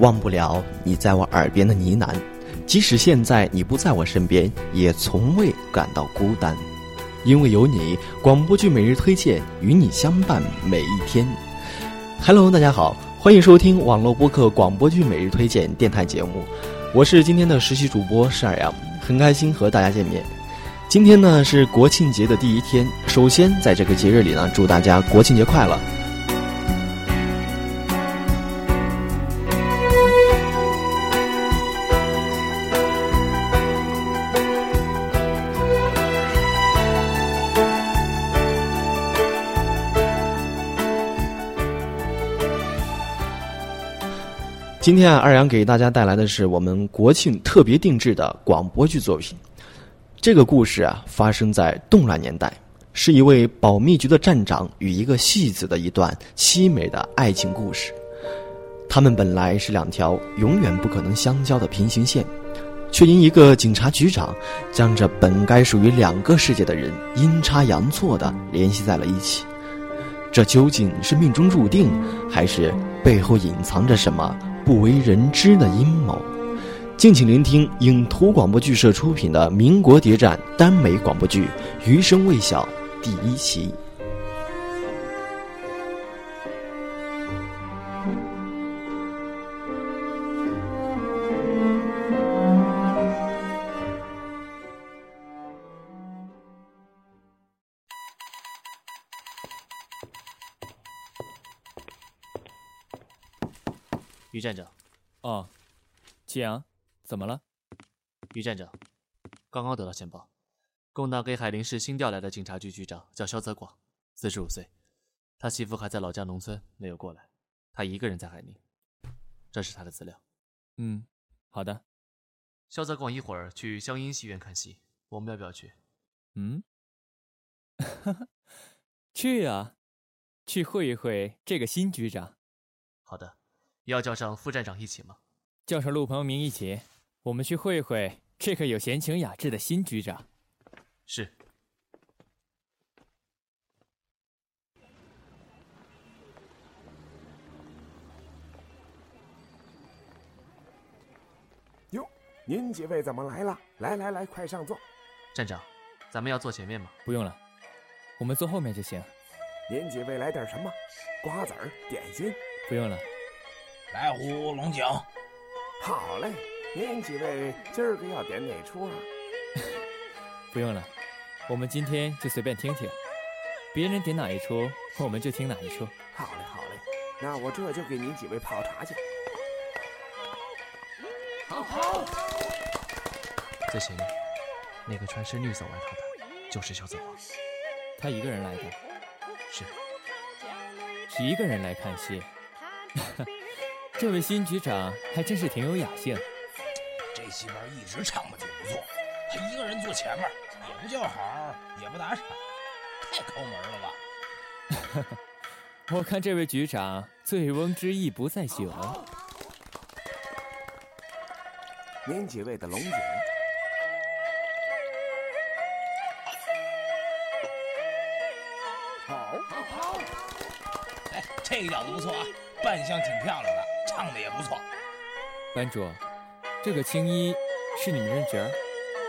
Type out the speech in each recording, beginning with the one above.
忘不了你在我耳边的呢喃。即使现在你不在我身边，也从未感到孤单，因为有你，广播剧每日推荐与你相伴每一天。Hello，大家好，欢迎收听网络播客广播剧每日推荐电台节目，我是今天的实习主播施二阳，很开心和大家见面。今天呢是国庆节的第一天，首先在这个节日里呢，祝大家国庆节快乐。今天啊，二阳给大家带来的是我们国庆特别定制的广播剧作品。这个故事啊，发生在动乱年代，是一位保密局的站长与一个戏子的一段凄美的爱情故事。他们本来是两条永远不可能相交的平行线，却因一个警察局长将这本该属于两个世界的人阴差阳错的联系在了一起。这究竟是命中注定，还是背后隐藏着什么？不为人知的阴谋，敬请聆听影图广播剧社出品的民国谍战耽美广播剧《余生未晓》第一期。于站长，哦，季阳，怎么了？于站长，刚刚得到线报，共党给海陵市新调来的警察局局长叫肖泽广，四十五岁，他媳妇还在老家农村没有过来，他一个人在海宁。这是他的资料。嗯，好的。肖泽广一会儿去湘音戏院看戏，我们要不要去？嗯，去啊，去会一会这个新局长。好的。要叫上副站长一起吗？叫上陆鹏明一起，我们去会会这个有闲情雅致的新局长。是。哟，您几位怎么来了？来来来，快上座。站长，咱们要坐前面吗？不用了，我们坐后面就行。您几位来点什么？瓜子儿、点心？不用了。来壶龙井，好嘞！您几位今儿个要点哪出啊？不用了，我们今天就随便听听，别人点哪一出，我们就听哪一出。好嘞，好嘞，那我这就给您几位泡茶去。好，好。在前面，那个穿深绿色外套的，就是小泽华。他一个人来的？是。一个人来看戏。这位新局长还真是挺有雅兴，这戏班一直唱的就不错，他一个人坐前面，也不叫好，也不打赏，太抠门了吧？我看这位局长醉翁之意不在酒。您几位的龙井，好，好，好。哎，这个角子不错啊，扮相挺漂亮的。唱的也不错，班主，这个青衣是你们认角儿？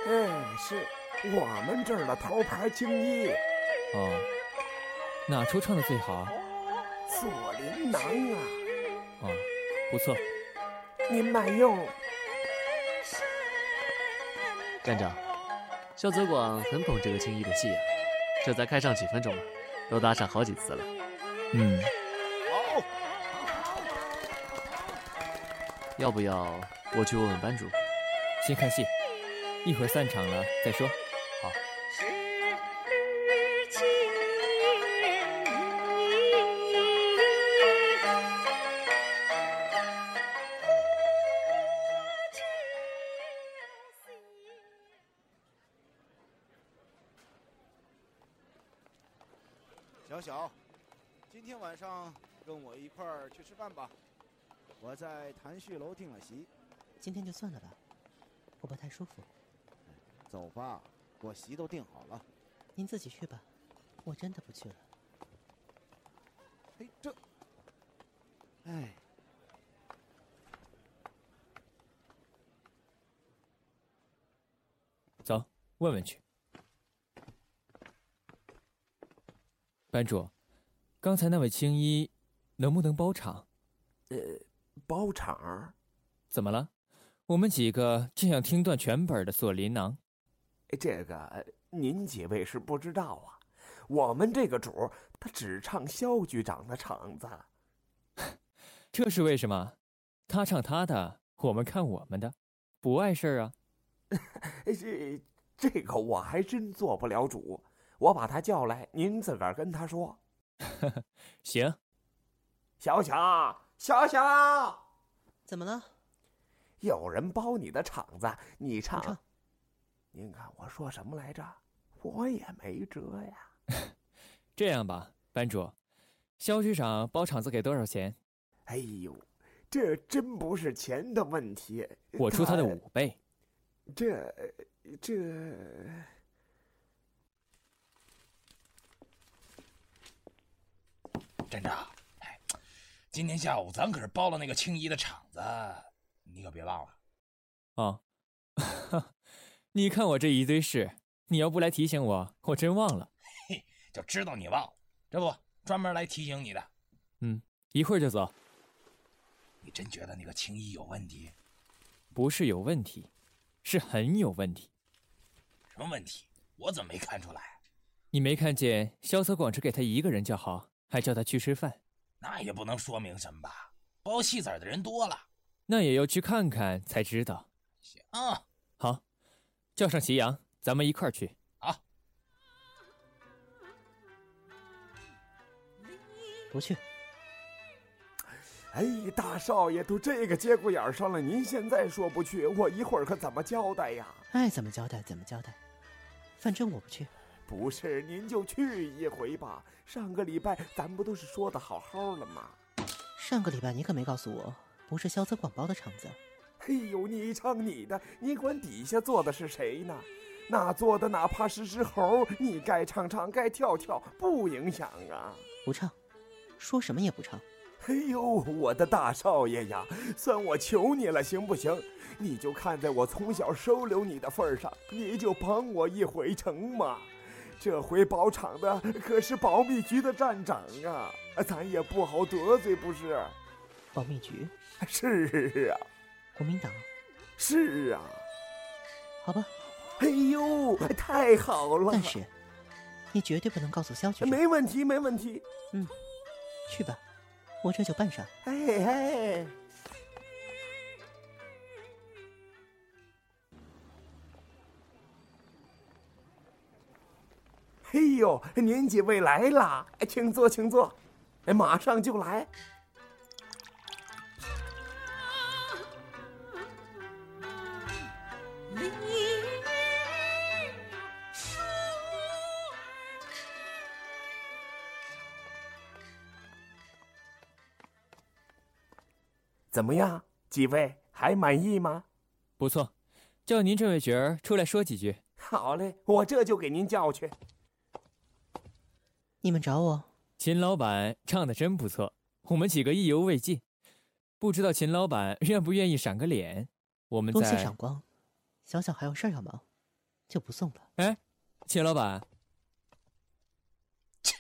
哎，是我们这儿的头牌青衣。哦，哪出唱的最好？锁麟囊啊。哦，不错。您慢用。站长，肖泽广很懂这个青衣的戏啊，这才开唱几分钟嘛，都打赏好几次了。嗯。要不要我去问问班主？先看戏，一会儿散场了再说。好。小小，今天晚上跟我一块儿去吃饭吧。我在谭旭楼订了席，今天就算了吧，我不太舒服。走吧，我席都订好了。您自己去吧，我真的不去了。哎，这，哎，走，问问去。班主，刚才那位青衣能不能包场？呃。包场？怎么了？我们几个正想听段全本的《锁麟囊》。这个您几位是不知道啊，我们这个主他只唱肖局长的场子。这是为什么？他唱他的，我们看我们的，不碍事儿啊。这这个我还真做不了主。我把他叫来，您自个儿跟他说。行。小小，小小，怎么了？有人包你的场子，你唱。唱。您看我说什么来着？我也没辙呀。这样吧，班主，肖局长包场子给多少钱？哎呦，这真不是钱的问题。我出他的五倍。这，这。站长，哎，今天下午咱可是包了那个青衣的场子，你可别忘了。哦，你看我这一堆事，你要不来提醒我，我真忘了。嘿，就知道你忘了，这不专门来提醒你的。嗯，一会儿就走。你真觉得那个青衣有问题？不是有问题，是很有问题。什么问题？我怎么没看出来？你没看见萧泽广只给他一个人叫好？还叫他去吃饭，那也不能说明什么吧？包戏子的人多了，那也要去看看才知道。行，好，叫上齐阳，咱们一块儿去。好，不去。哎，大少爷都这个节骨眼上了，您现在说不去，我一会儿可怎么交代呀？爱怎么交代怎么交代，反正我不去。不是，您就去一回吧。上个礼拜咱不都是说的好好的吗？上个礼拜你可没告诉我，不是肖泽广包的场子。哎呦，你唱你的，你管底下坐的是谁呢？那坐的哪怕是只猴，你该唱唱，该跳跳，不影响啊。不唱，说什么也不唱。哎呦，我的大少爷呀，算我求你了，行不行？你就看在我从小收留你的份上，你就帮我一回成吗？这回包场的可是保密局的站长啊，咱也不好得罪，不是？保密局？是啊。国民党？是啊。好吧。哎呦，太好了！但是，你绝对不能告诉肖局长。没问题，没问题。嗯，去吧，我这就办上。哎哎。呦，您几位来了，请坐，请坐，哎，马上就来。怎么样，几位还满意吗？不错，叫您这位角儿出来说几句。好嘞，我这就给您叫去。你们找我，秦老板唱的真不错，我们几个意犹未尽，不知道秦老板愿不愿意赏个脸？我们多谢赏光，小小还有事要忙，就不送了。哎，秦老板，切，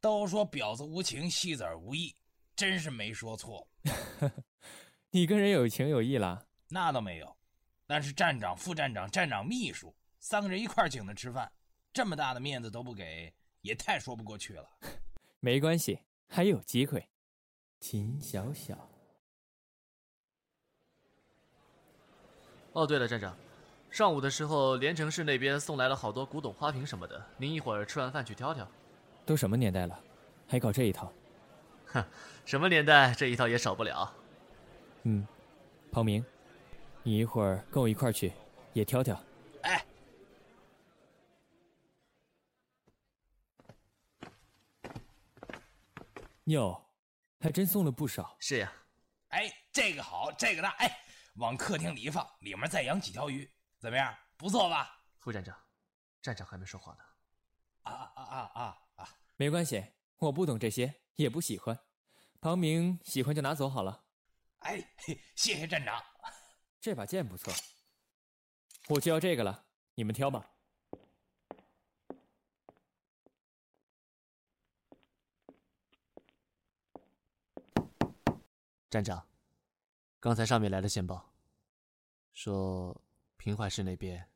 都说婊子无情，戏子无义，真是没说错。你跟人有情有义了？那倒没有，但是站长、副站长、站长秘书三个人一块请他吃饭，这么大的面子都不给。也太说不过去了，没关系，还有机会。秦小小。哦，对了，站长，上午的时候连城市那边送来了好多古董花瓶什么的，您一会儿吃完饭去挑挑。都什么年代了，还搞这一套？哼，什么年代这一套也少不了。嗯，庞明，你一会儿跟我一块去，也挑挑。哎。哟，还真送了不少。是呀，哎，这个好，这个大，哎，往客厅里一放，里面再养几条鱼，怎么样？不错吧？副站长，站长还没说话呢。啊啊啊啊啊！没关系，我不懂这些，也不喜欢。庞明喜欢就拿走好了。哎，谢谢站长。这把剑不错，我就要这个了，你们挑吧。站长，刚才上面来了线报，说平淮市那边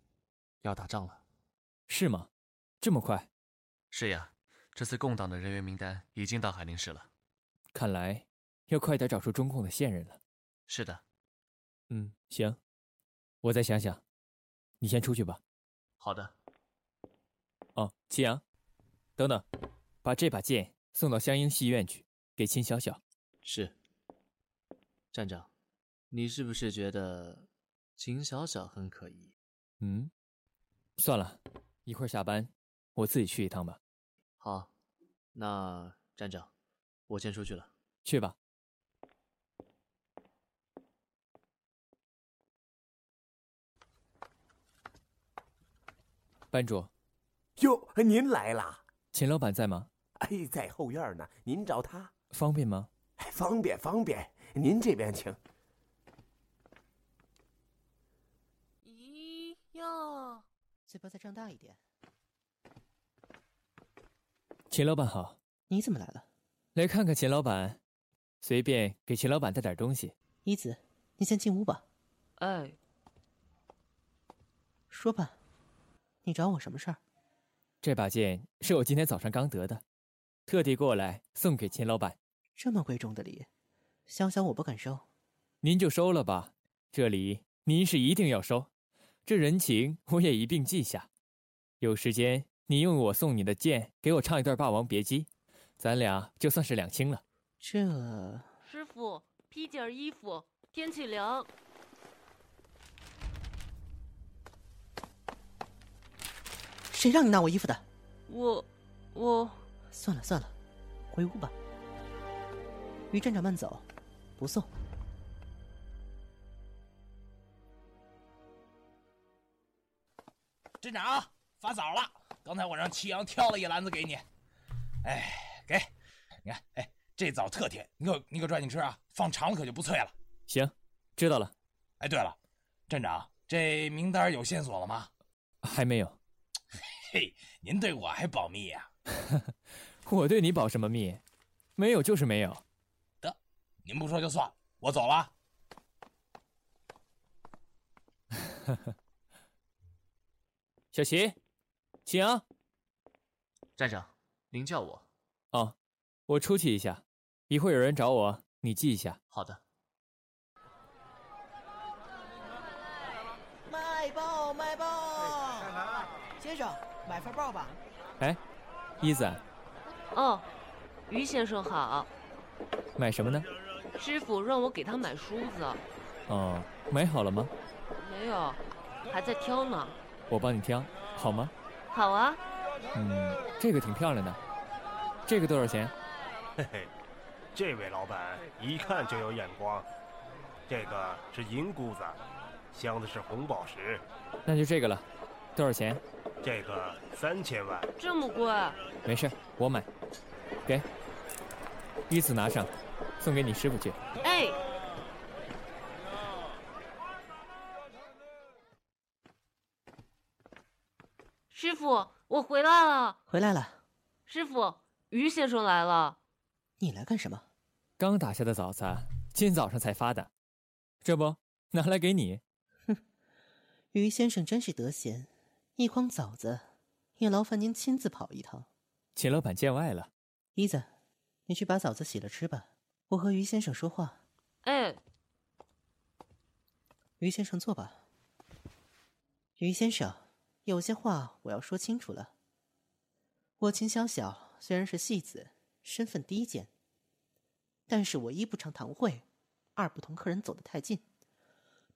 要打仗了。是吗？这么快？是呀，这次共党的人员名单已经到海宁市了。看来要快点找出中共的线人了。是的。嗯，行，我再想想。你先出去吧。好的。哦，祁阳，等等，把这把剑送到湘英戏院去，给秦小小。是。站长，你是不是觉得秦小小很可疑？嗯，算了，一会儿下班，我自己去一趟吧。好，那站长，我先出去了。去吧。班主，哟，您来啦！秦老板在吗？哎，在后院呢。您找他方便吗？方便，方便。您这边请。咦哟，嘴巴再张大一点。秦老板好，你怎么来了？来看看秦老板，随便给秦老板带点东西。一子，你先进屋吧。哎，说吧，你找我什么事儿？这把剑是我今天早上刚得的，特地过来送给秦老板。这么贵重的礼。想想我不敢收，您就收了吧。这里您是一定要收，这人情我也一并记下。有时间你用我送你的剑给我唱一段《霸王别姬》，咱俩就算是两清了。这师傅披件衣服，天气凉。谁让你拿我衣服的？我，我。算了算了，回屋吧。于站长慢走。不送。镇长发枣了，刚才我让祁阳挑了一篮子给你。哎，给，你看，哎，这枣特甜，你可你可抓紧吃啊，放长了可就不脆了。行，知道了。哎，对了，镇长，这名单有线索了吗？还没有。嘿，您对我还保密呀？我对你保什么密？没有就是没有。您不说就算，我走了。小齐，请。站长，您叫我。哦，我出去一下，一会儿有人找我，你记一下。好的。卖报卖报，先生买份报吧。哎，一子。哦，于先生好。买什么呢？师傅让我给他买梳子。哦，买好了吗？没有，还在挑呢。我帮你挑，好吗？好啊。嗯，这个挺漂亮的。这个多少钱？嘿嘿，这位老板一看就有眼光。这个是银箍子，镶的是红宝石。那就这个了，多少钱？这个三千万。这么贵？没事，我买。给，依次拿上。送给你师傅去。哎，师傅，我回来了。回来了。师傅，于先生来了。你来干什么？刚打下的枣子，今早上才发的，这不拿来给你。哼，于先生真是得闲，一筐枣子也劳烦您亲自跑一趟。秦老板见外了。一子，你去把枣子洗了吃吧。我和于先生说话。哎，于先生坐吧。于先生，有些话我要说清楚了。我秦小小虽然是戏子，身份低贱，但是我一不常堂会，二不同客人走得太近。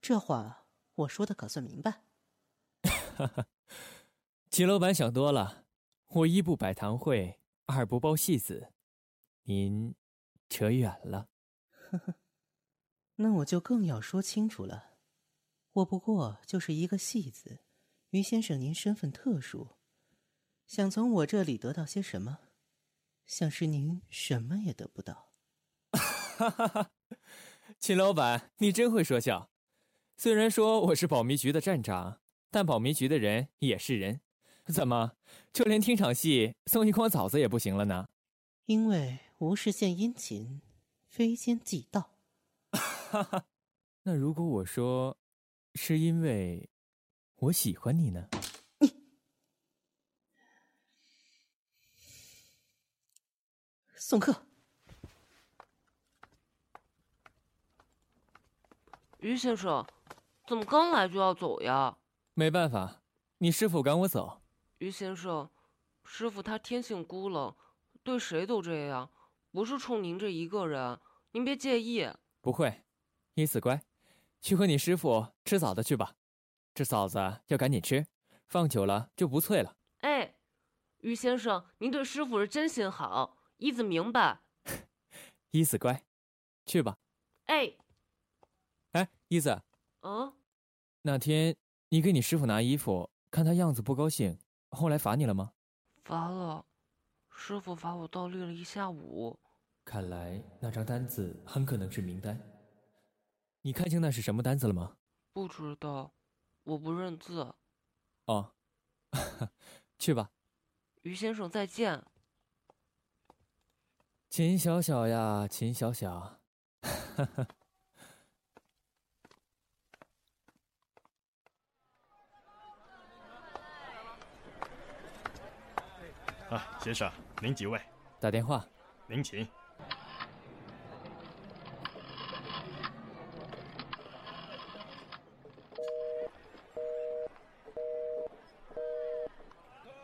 这话我说的可算明白？哈哈，秦老板想多了。我一不摆堂会，二不包戏子，您。扯远了，呵呵，那我就更要说清楚了。我不过就是一个戏子，于先生您身份特殊，想从我这里得到些什么，想是您什么也得不到。哈哈哈，秦老板，你真会说笑。虽然说我是保密局的站长，但保密局的人也是人，怎么就连听场戏送一筐枣子也不行了呢？因为。无事献殷勤，非奸即盗。哈哈，那如果我说，是因为我喜欢你呢？你 送客。于先生，怎么刚来就要走呀？没办法，你师傅赶我走。于先生，师傅他天性孤冷，对谁都这样，不是冲您这一个人，您别介意。不会，依子乖，去和你师傅吃枣子去吧。这枣子要赶紧吃，放久了就不脆了。哎，于先生，您对师傅是真心好，依子明白。依子乖，去吧。哎。哎，依子，嗯，那天你给你师傅拿衣服，看他样子不高兴，后来罚你了吗？罚了，师傅罚我倒立了一下午。看来那张单子很可能是名单。你看清那是什么单子了吗？不知道，我不认字。哦，去吧。于先生再见。秦小小呀，秦小小。啊，先生，您几位？打电话。您请。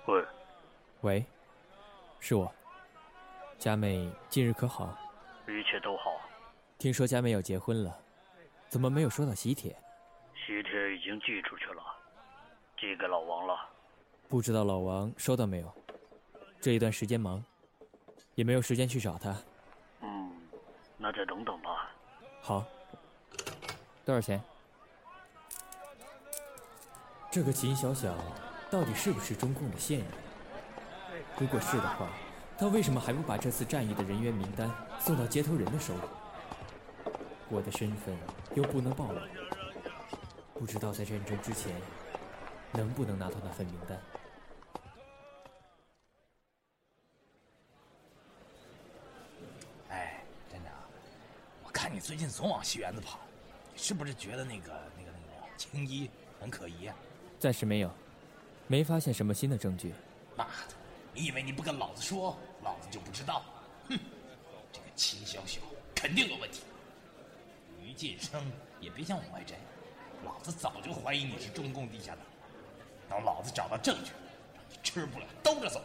喂。喂，是我。佳美近日可好？一切都好。听说佳美要结婚了，怎么没有收到喜帖？喜帖已经寄出去了，寄给老王了。不知道老王收到没有？这一段时间忙，也没有时间去找他。嗯，那再等等吧。好。多少钱？这个秦小小到底是不是中共的线人？如果是的话，他为什么还不把这次战役的人员名单送到接头人的手里？我的身份又不能暴露，不知道在战争之前能不能拿到那份名单。哎，站长，我看你最近总往戏园子跑，你是不是觉得那个那个那个青衣很可疑啊？暂时没有，没发现什么新的证据。妈的，你以为你不跟老子说，老子就不知道？哼，这个秦小小肯定有问题。于晋生也别想往外摘，老子早就怀疑你是中共地下党。等老子找到证据，让你吃不了兜着走。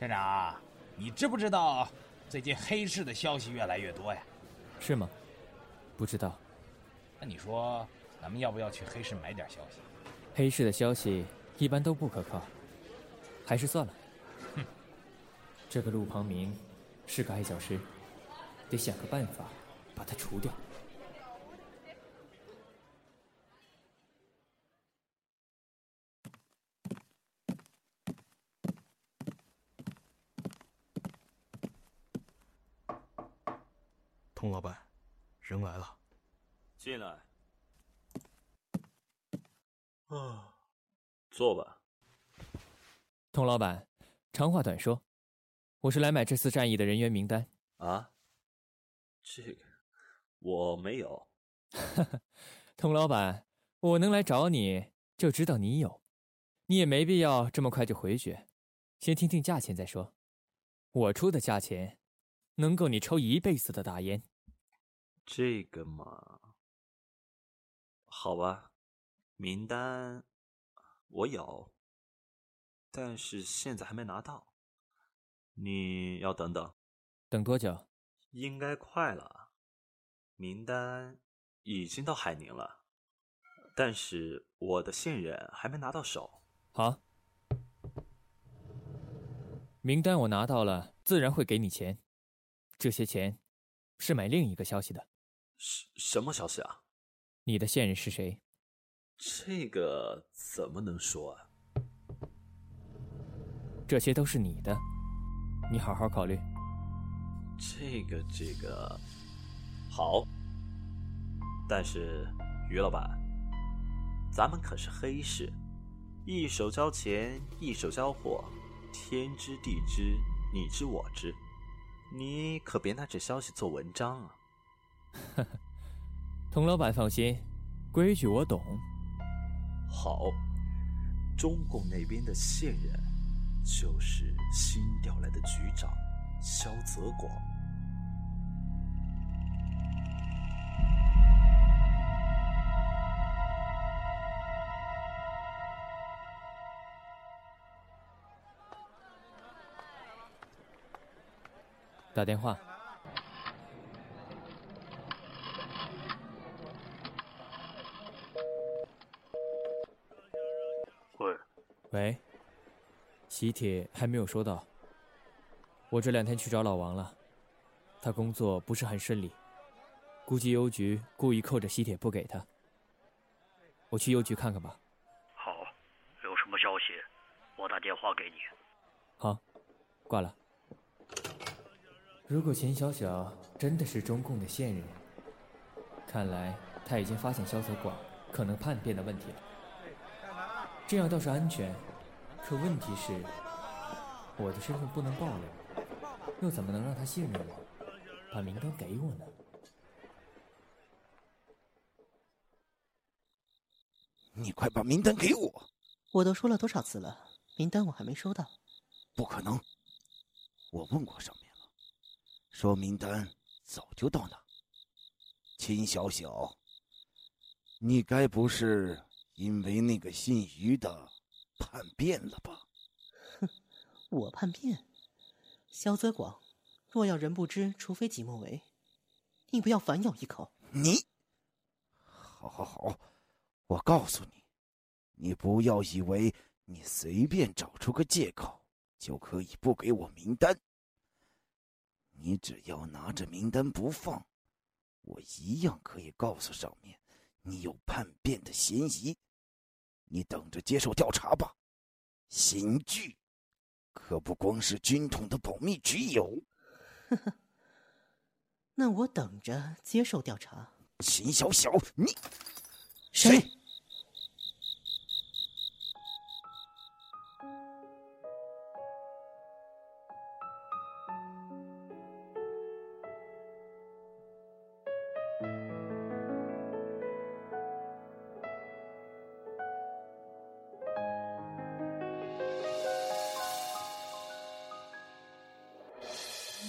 站长，你知不知道最近黑市的消息越来越多呀？是吗？不知道。那你说，咱们要不要去黑市买点消息？黑市的消息一般都不可靠，还是算了。哼，这个陆庞明是个爱教师，得想个办法把他除掉。童老板，人来了，进来。啊，坐吧。童老板，长话短说，我是来买这次战役的人员名单。啊？这个我没有。童老板，我能来找你，就知道你有。你也没必要这么快就回绝，先听听价钱再说。我出的价钱。能够你抽一辈子的大烟，这个嘛，好吧，名单我有，但是现在还没拿到，你要等等，等多久？应该快了，名单已经到海宁了，但是我的线人还没拿到手。好，名单我拿到了，自然会给你钱。这些钱是买另一个消息的，什什么消息啊？你的线人是谁？这个怎么能说啊？这些都是你的，你好好考虑。这个这个好，但是于老板，咱们可是黑市，一手交钱，一手交货，天知地知，你知我知。你可别拿这消息做文章啊！童老板放心，规矩我懂。好，中共那边的线人就是新调来的局长肖泽广。打电话。喂，喂，喜帖还没有收到。我这两天去找老王了，他工作不是很顺利，估计邮局故意扣着喜帖不给他。我去邮局看看吧。好，有什么消息，我打电话给你。好，挂了。如果钱小小真的是中共的线人，看来他已经发现萧泽广可能叛变的问题了。这样倒是安全，可问题是，我的身份不能暴露，又怎么能让他信任我，把名单给我呢？你快把名单给我！我都说了多少次了，名单我还没收到。不可能，我问过上面了，说名单早就到那。秦小小，你该不是因为那个姓于的叛变了吧？哼，我叛变？萧泽广，若要人不知，除非己莫为。你不要反咬一口。你，好好好，我告诉你，你不要以为你随便找出个借口就可以不给我名单。你只要拿着名单不放，我一样可以告诉上面你有叛变的嫌疑。你等着接受调查吧。刑具可不光是军统的保密局有。呵呵，那我等着接受调查。秦小小，你谁？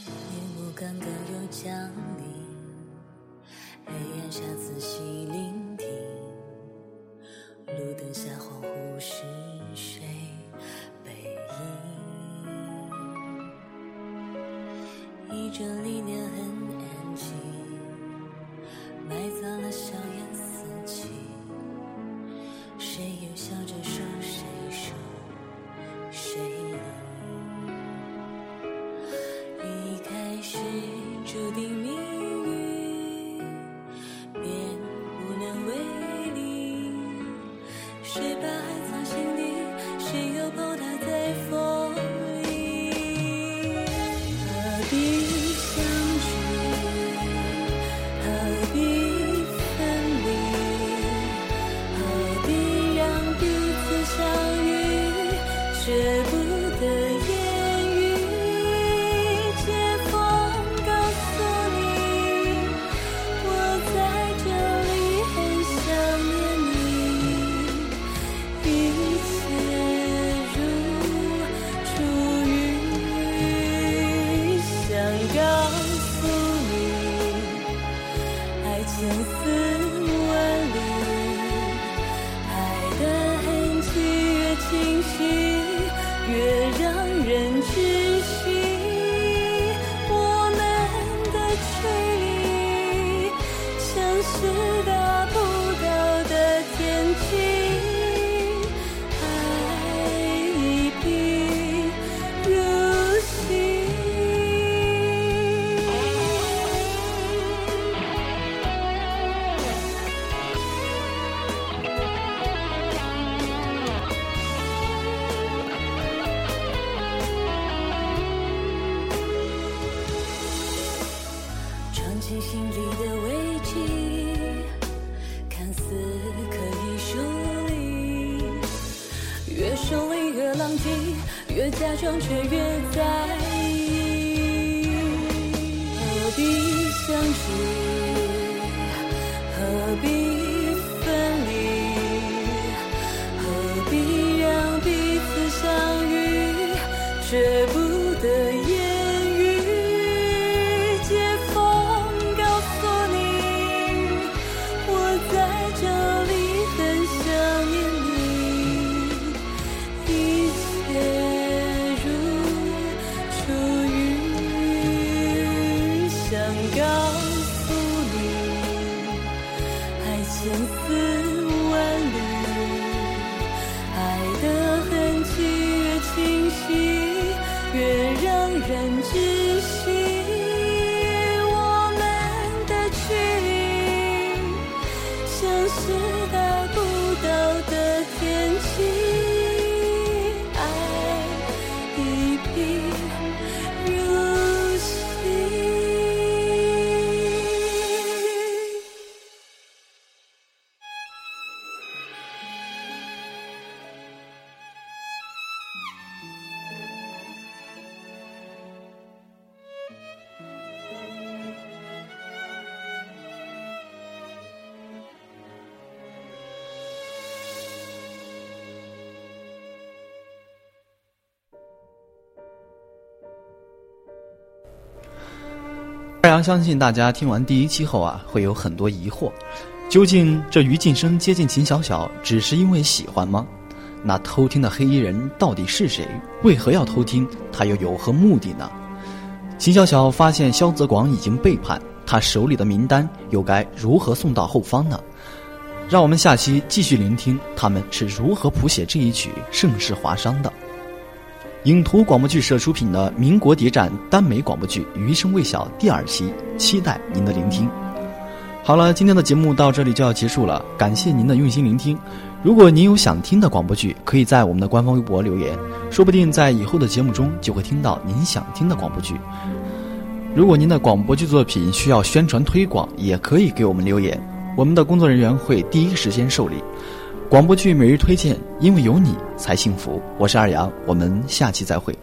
夜幕刚刚又降临，黑暗下仔细却越太阳相信大家听完第一期后啊，会有很多疑惑：究竟这于晋生接近秦小小只是因为喜欢吗？那偷听的黑衣人到底是谁？为何要偷听？他又有何目的呢？秦小小发现萧泽广已经背叛，他手里的名单又该如何送到后方呢？让我们下期继续聆听他们是如何谱写这一曲盛世华商的。影图广播剧社出品的民国谍战耽美广播剧《余生未晓》第二期，期待您的聆听。好了，今天的节目到这里就要结束了，感谢您的用心聆听。如果您有想听的广播剧，可以在我们的官方微博留言，说不定在以后的节目中就会听到您想听的广播剧。如果您的广播剧作品需要宣传推广，也可以给我们留言，我们的工作人员会第一时间受理。广播剧每日推荐，因为有你才幸福。我是二阳，我们下期再会。